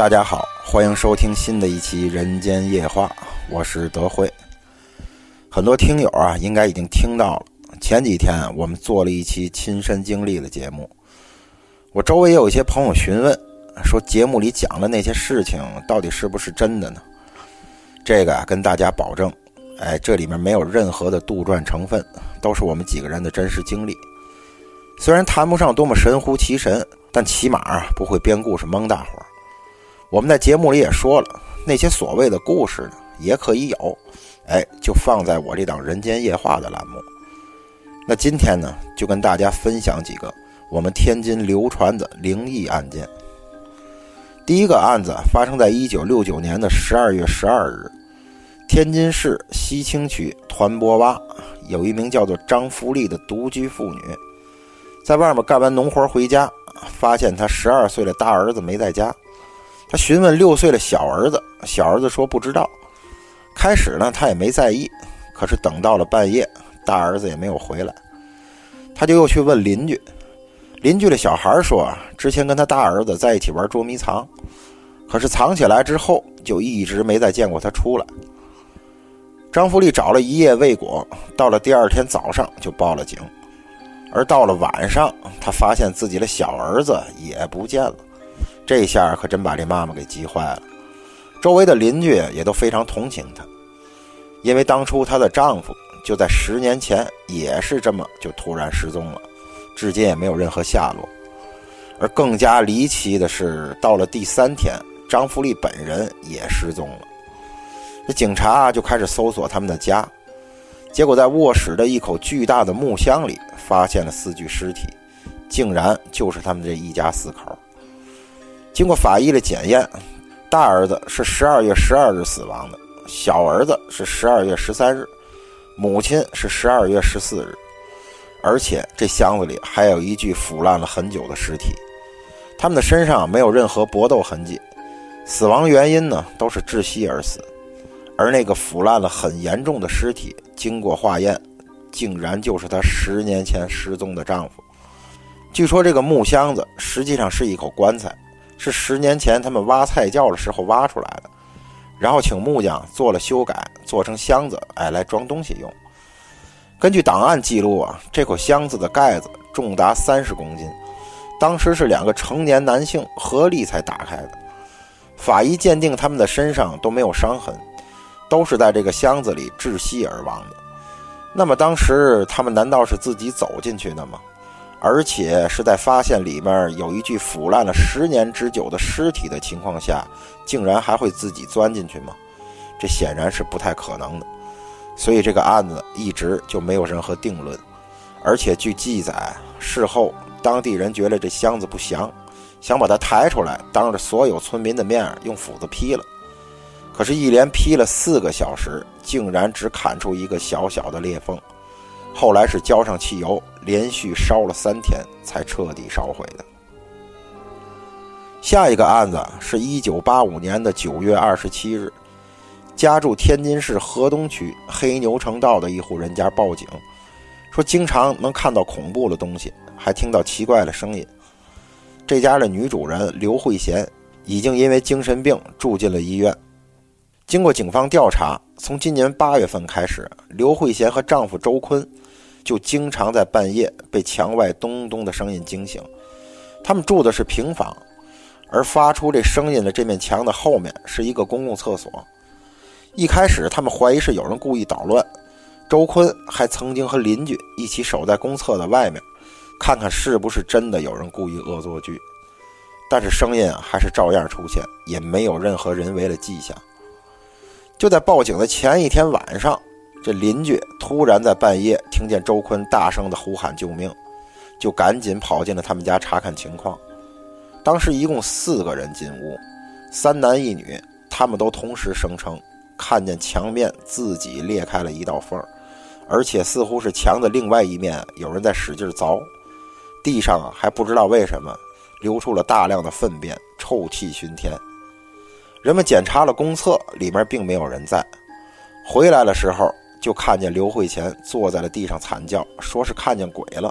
大家好，欢迎收听新的一期《人间夜话》，我是德惠。很多听友啊，应该已经听到了。前几天我们做了一期亲身经历的节目，我周围也有一些朋友询问，说节目里讲的那些事情到底是不是真的呢？这个啊，跟大家保证，哎，这里面没有任何的杜撰成分，都是我们几个人的真实经历。虽然谈不上多么神乎其神，但起码啊不会编故事蒙大伙儿。我们在节目里也说了，那些所谓的故事呢，也可以有，哎，就放在我这档《人间夜话》的栏目。那今天呢，就跟大家分享几个我们天津流传的灵异案件。第一个案子发生在一九六九年的十二月十二日，天津市西青区团泊洼有一名叫做张福利的独居妇女，在外面干完农活回家，发现她十二岁的大儿子没在家。他询问六岁的小儿子，小儿子说不知道。开始呢，他也没在意，可是等到了半夜。大儿子也没有回来，他就又去问邻居。邻居的小孩说，之前跟他大儿子在一起玩捉迷藏，可是藏起来之后就一直没再见过他出来。张福利找了一夜未果，到了第二天早上就报了警。而到了晚上，他发现自己的小儿子也不见了，这下可真把这妈妈给急坏了。周围的邻居也都非常同情她，因为当初她的丈夫。就在十年前，也是这么就突然失踪了，至今也没有任何下落。而更加离奇的是，到了第三天，张福利本人也失踪了。这警察就开始搜索他们的家，结果在卧室的一口巨大的木箱里发现了四具尸体，竟然就是他们这一家四口。经过法医的检验，大儿子是十二月十二日死亡的，小儿子是十二月十三日。母亲是十二月十四日，而且这箱子里还有一具腐烂了很久的尸体，他们的身上没有任何搏斗痕迹，死亡原因呢都是窒息而死，而那个腐烂了很严重的尸体，经过化验，竟然就是她十年前失踪的丈夫。据说这个木箱子实际上是一口棺材，是十年前他们挖菜窖的时候挖出来的。然后请木匠做了修改，做成箱子，哎，来装东西用。根据档案记录啊，这口箱子的盖子重达三十公斤，当时是两个成年男性合力才打开的。法医鉴定他们的身上都没有伤痕，都是在这个箱子里窒息而亡的。那么当时他们难道是自己走进去的吗？而且是在发现里面有一具腐烂了十年之久的尸体的情况下，竟然还会自己钻进去吗？这显然是不太可能的。所以这个案子一直就没有任何定论。而且据记载，事后当地人觉得这箱子不祥，想把它抬出来，当着所有村民的面用斧子劈了。可是，一连劈了四个小时，竟然只砍出一个小小的裂缝。后来是浇上汽油，连续烧了三天，才彻底烧毁的。下一个案子是一九八五年的九月二十七日，家住天津市河东区黑牛城道的一户人家报警，说经常能看到恐怖的东西，还听到奇怪的声音。这家的女主人刘慧贤已经因为精神病住进了医院。经过警方调查，从今年八月份开始，刘慧贤和丈夫周坤。就经常在半夜被墙外咚咚的声音惊醒。他们住的是平房，而发出这声音的这面墙的后面是一个公共厕所。一开始他们怀疑是有人故意捣乱，周坤还曾经和邻居一起守在公厕的外面，看看是不是真的有人故意恶作剧。但是声音还是照样出现，也没有任何人为的迹象。就在报警的前一天晚上。这邻居突然在半夜听见周坤大声的呼喊救命，就赶紧跑进了他们家查看情况。当时一共四个人进屋，三男一女，他们都同时声称看见墙面自己裂开了一道缝，而且似乎是墙的另外一面有人在使劲凿。地上还不知道为什么流出了大量的粪便，臭气熏天。人们检查了公厕，里面并没有人在。回来的时候。就看见刘慧贤坐在了地上惨叫，说是看见鬼了。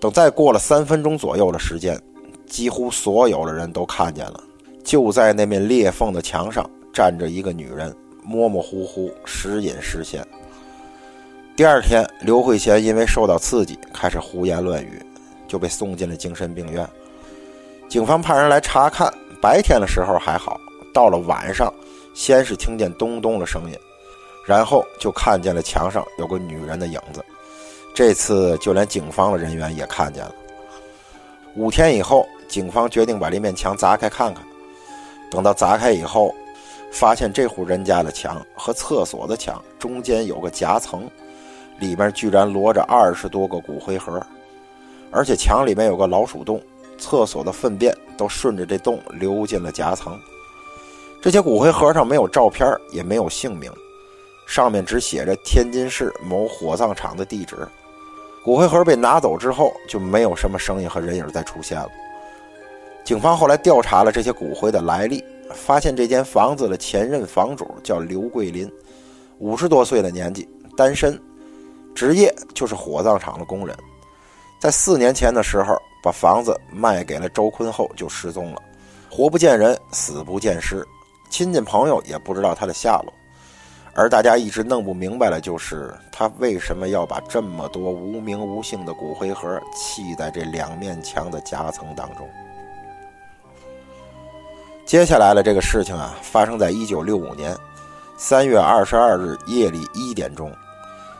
等再过了三分钟左右的时间，几乎所有的人都看见了，就在那面裂缝的墙上站着一个女人，模模糊糊，时隐时现。第二天，刘慧贤因为受到刺激，开始胡言乱语，就被送进了精神病院。警方派人来查看，白天的时候还好，到了晚上，先是听见咚咚的声音，然后就看见了墙上有个女人的影子。这次就连警方的人员也看见了。五天以后，警方决定把这面墙砸开看看。等到砸开以后，发现这户人家的墙和厕所的墙中间有个夹层。里面居然摞着二十多个骨灰盒，而且墙里面有个老鼠洞，厕所的粪便都顺着这洞流进了夹层。这些骨灰盒上没有照片，也没有姓名，上面只写着天津市某火葬场的地址。骨灰盒被拿走之后，就没有什么声音和人影再出现了。警方后来调查了这些骨灰的来历，发现这间房子的前任房主叫刘桂林，五十多岁的年纪，单身。职业就是火葬场的工人，在四年前的时候把房子卖给了周坤后就失踪了，活不见人，死不见尸，亲戚朋友也不知道他的下落，而大家一直弄不明白的就是他为什么要把这么多无名无姓的骨灰盒砌在这两面墙的夹层当中。接下来的这个事情啊，发生在一九六五年三月二十二日夜里一点钟。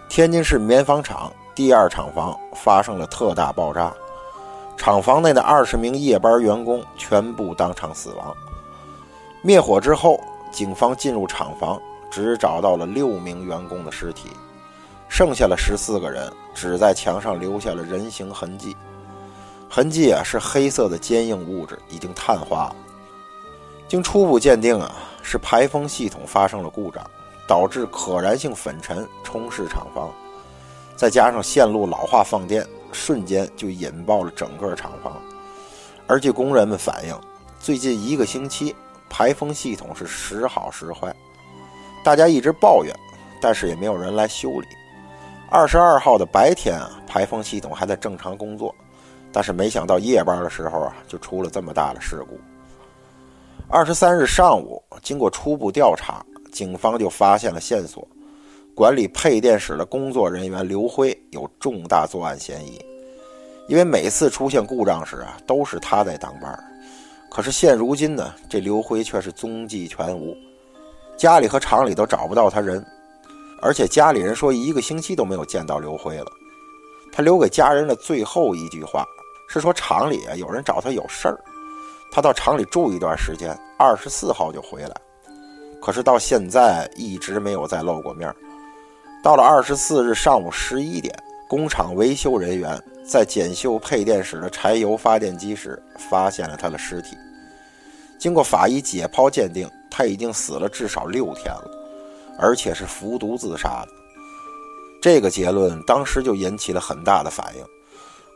天津市棉纺厂第二厂房发生了特大爆炸，厂房内的二十名夜班员工全部当场死亡。灭火之后，警方进入厂房，只找到了六名员工的尸体，剩下了十四个人，只在墙上留下了人形痕迹。痕迹啊，是黑色的坚硬物质，已经碳化了。经初步鉴定啊，是排风系统发生了故障。导致可燃性粉尘充斥厂房，再加上线路老化放电，瞬间就引爆了整个厂房。而据工人们反映，最近一个星期排风系统是时好时坏，大家一直抱怨，但是也没有人来修理。二十二号的白天啊，排风系统还在正常工作，但是没想到夜班的时候啊，就出了这么大的事故。二十三日上午，经过初步调查。警方就发现了线索，管理配电室的工作人员刘辉有重大作案嫌疑，因为每次出现故障时啊，都是他在当班。可是现如今呢，这刘辉却是踪迹全无，家里和厂里都找不到他人，而且家里人说一个星期都没有见到刘辉了。他留给家人的最后一句话是说厂里啊有人找他有事儿，他到厂里住一段时间，二十四号就回来。可是到现在一直没有再露过面。到了二十四日上午十一点，工厂维修人员在检修配电室的柴油发电机时，发现了他的尸体。经过法医解剖鉴定，他已经死了至少六天了，而且是服毒自杀的。这个结论当时就引起了很大的反应。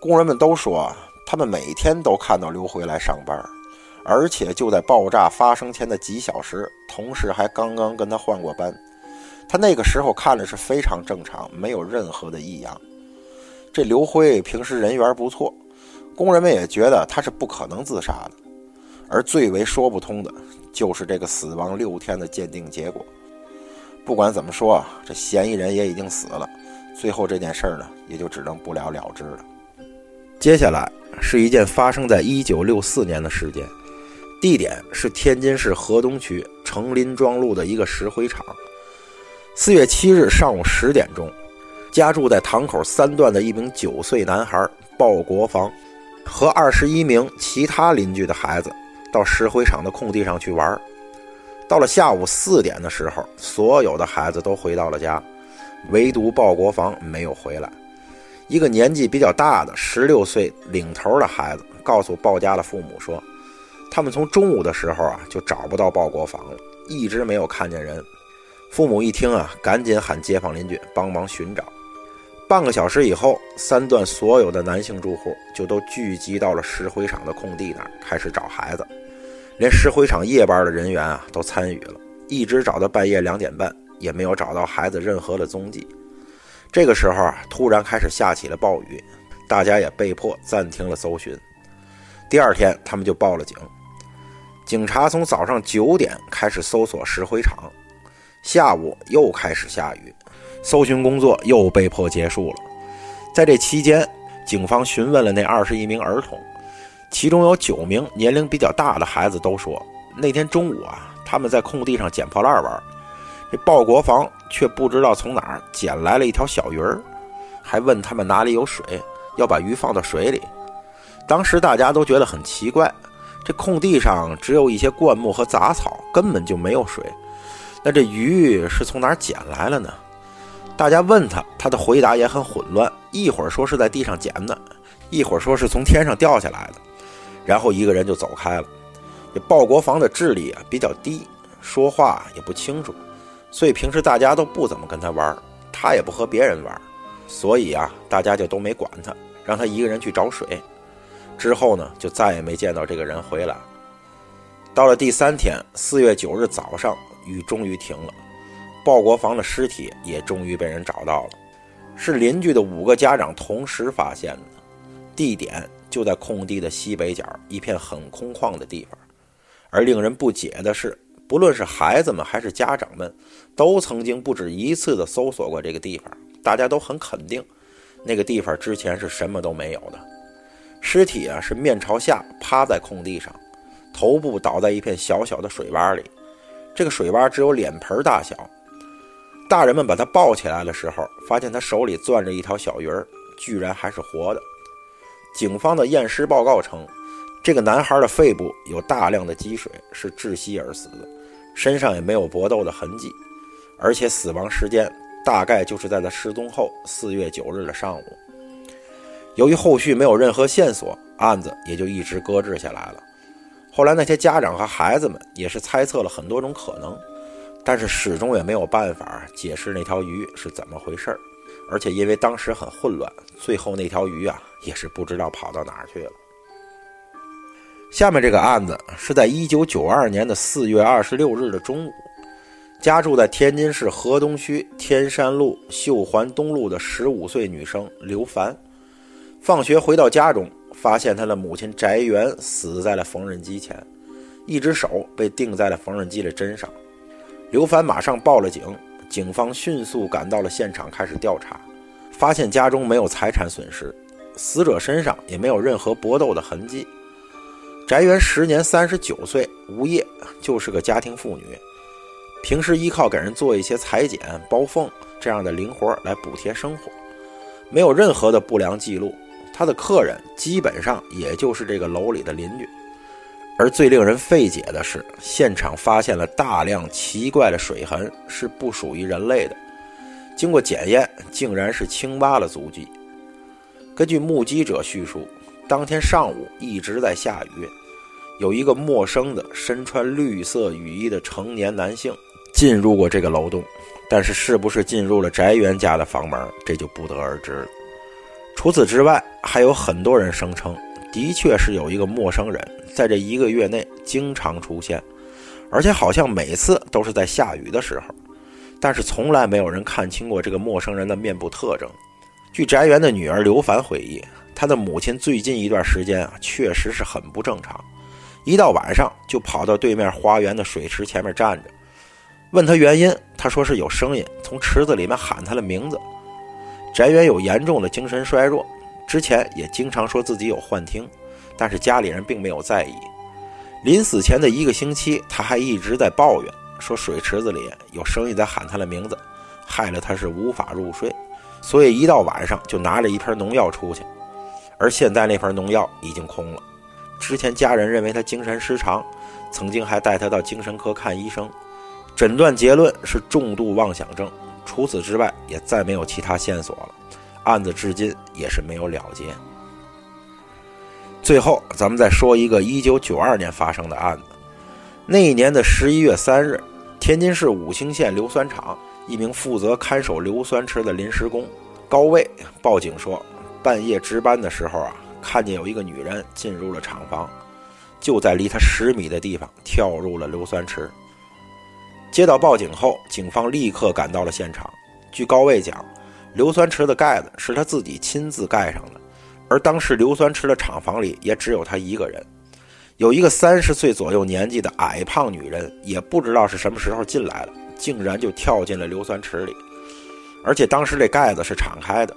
工人们都说，他们每天都看到刘辉来上班。而且就在爆炸发生前的几小时，同事还刚刚跟他换过班，他那个时候看着是非常正常，没有任何的异样。这刘辉平时人缘不错，工人们也觉得他是不可能自杀的。而最为说不通的就是这个死亡六天的鉴定结果。不管怎么说啊，这嫌疑人也已经死了，最后这件事儿呢，也就只能不了了之了。接下来是一件发生在一九六四年的事件。地点是天津市河东区成林庄路的一个石灰厂。四月七日上午十点钟，家住在堂口三段的一名九岁男孩鲍国防，和二十一名其他邻居的孩子到石灰厂的空地上去玩。到了下午四点的时候，所有的孩子都回到了家，唯独鲍国防没有回来。一个年纪比较大的十六岁领头的孩子告诉鲍家的父母说。他们从中午的时候啊就找不到报国防了，一直没有看见人。父母一听啊，赶紧喊街坊邻居帮忙寻找。半个小时以后，三段所有的男性住户就都聚集到了石灰厂的空地那儿，开始找孩子。连石灰厂夜班的人员啊都参与了，一直找到半夜两点半，也没有找到孩子任何的踪迹。这个时候啊，突然开始下起了暴雨，大家也被迫暂停了搜寻。第二天，他们就报了警。警察从早上九点开始搜索石灰厂，下午又开始下雨，搜寻工作又被迫结束了。在这期间，警方询问了那二十一名儿童，其中有九名年龄比较大的孩子都说，那天中午啊，他们在空地上捡破烂玩，这鲍国防却不知道从哪儿捡来了一条小鱼儿，还问他们哪里有水，要把鱼放到水里。当时大家都觉得很奇怪，这空地上只有一些灌木和杂草，根本就没有水，那这鱼是从哪儿捡来了呢？大家问他，他的回答也很混乱，一会儿说是在地上捡的，一会儿说是从天上掉下来的，然后一个人就走开了。这鲍国防的智力啊比较低，说话也不清楚，所以平时大家都不怎么跟他玩，他也不和别人玩，所以啊，大家就都没管他，让他一个人去找水。之后呢，就再也没见到这个人回来。到了第三天，四月九日早上，雨终于停了。鲍国防的尸体也终于被人找到了，是邻居的五个家长同时发现的，地点就在空地的西北角一片很空旷的地方。而令人不解的是，不论是孩子们还是家长们，都曾经不止一次的搜索过这个地方，大家都很肯定，那个地方之前是什么都没有的。尸体啊是面朝下趴在空地上，头部倒在一片小小的水洼里，这个水洼只有脸盆大小。大人们把他抱起来的时候，发现他手里攥着一条小鱼儿，居然还是活的。警方的验尸报告称，这个男孩的肺部有大量的积水，是窒息而死的，身上也没有搏斗的痕迹，而且死亡时间大概就是在他失踪后四月九日的上午。由于后续没有任何线索，案子也就一直搁置下来了。后来那些家长和孩子们也是猜测了很多种可能。但是始终也没有办法解释那条鱼是怎么回事儿，而且因为当时很混乱，最后那条鱼啊也是不知道跑到哪儿去了。下面这个案子是在一九九二年的四月二十六日的中午，家住在天津市河东区天山路秀环东路的十五岁女生刘凡，放学回到家中，发现他的母亲翟元死在了缝纫机前，一只手被钉在了缝纫机的针上。刘凡马上报了警，警方迅速赶到了现场，开始调查，发现家中没有财产损失，死者身上也没有任何搏斗的痕迹。翟元时年三十九岁，无业，就是个家庭妇女，平时依靠给人做一些裁剪、包缝这样的零活来补贴生活，没有任何的不良记录。他的客人基本上也就是这个楼里的邻居。而最令人费解的是，现场发现了大量奇怪的水痕，是不属于人类的。经过检验，竟然是青蛙的足迹。根据目击者叙述，当天上午一直在下雨，有一个陌生的身穿绿色雨衣的成年男性进入过这个楼栋，但是是不是进入了翟元家的房门，这就不得而知了。除此之外，还有很多人声称。的确是有一个陌生人在这一个月内经常出现，而且好像每次都是在下雨的时候，但是从来没有人看清过这个陌生人的面部特征。据翟元的女儿刘凡回忆，她的母亲最近一段时间啊，确实是很不正常，一到晚上就跑到对面花园的水池前面站着。问他原因，他说是有声音从池子里面喊他的名字。翟元有严重的精神衰弱。之前也经常说自己有幻听，但是家里人并没有在意。临死前的一个星期，他还一直在抱怨，说水池子里有声音在喊他的名字，害了他是无法入睡，所以一到晚上就拿着一瓶农药出去。而现在那瓶农药已经空了。之前家人认为他精神失常，曾经还带他到精神科看医生，诊断结论是重度妄想症。除此之外，也再没有其他线索了。案子至今也是没有了结。最后，咱们再说一个1992年发生的案子。那一年的11月3日，天津市武清县硫酸厂一名负责看守硫酸池的临时工高卫报警说，半夜值班的时候啊，看见有一个女人进入了厂房，就在离他十米的地方跳入了硫酸池。接到报警后，警方立刻赶到了现场。据高卫讲。硫酸池的盖子是他自己亲自盖上的，而当时硫酸池的厂房里也只有他一个人。有一个三十岁左右年纪的矮胖女人，也不知道是什么时候进来了，竟然就跳进了硫酸池里，而且当时这盖子是敞开的。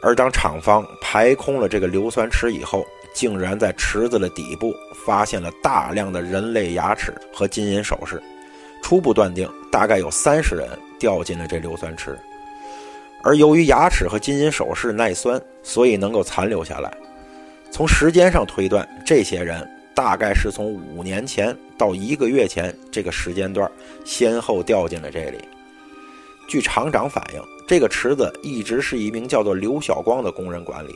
而当厂方排空了这个硫酸池以后，竟然在池子的底部发现了大量的人类牙齿和金银首饰，初步断定大概有三十人掉进了这硫酸池。而由于牙齿和金银首饰耐酸，所以能够残留下来。从时间上推断，这些人大概是从五年前到一个月前这个时间段先后掉进了这里。据厂长反映，这个池子一直是一名叫做刘晓光的工人管理。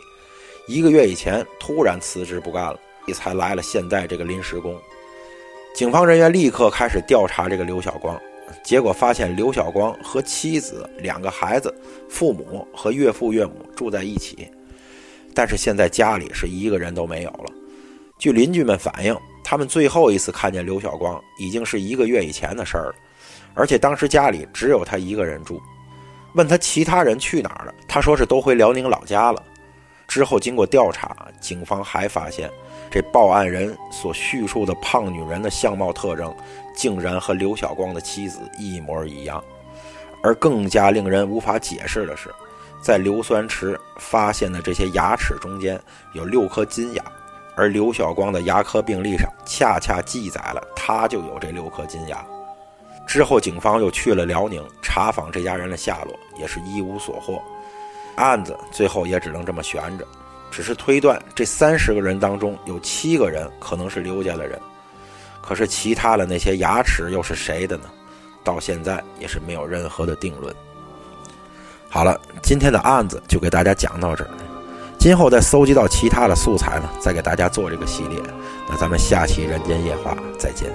一个月以前突然辞职不干了，才来了现在这个临时工。警方人员立刻开始调查这个刘晓光，结果发现刘晓光和妻子、两个孩子、父母和岳父岳母住在一起，但是现在家里是一个人都没有了。据邻居们反映，他们最后一次看见刘晓光已经是一个月以前的事儿了。而且当时家里只有他一个人住，问他其他人去哪儿了，他说是都回辽宁老家了。之后经过调查，警方还发现，这报案人所叙述的胖女人的相貌特征，竟然和刘晓光的妻子一模一样。而更加令人无法解释的是，在硫酸池发现的这些牙齿中间有六颗金牙，而刘晓光的牙科病历上恰恰记载了他就有这六颗金牙。之后，警方又去了辽宁查访这家人的下落，也是一无所获。案子最后也只能这么悬着，只是推断这三十个人当中有七个人可能是刘家的人。可是其他的那些牙齿又是谁的呢？到现在也是没有任何的定论。好了，今天的案子就给大家讲到这儿。今后再搜集到其他的素材呢，再给大家做这个系列。那咱们下期《人间夜话》再见。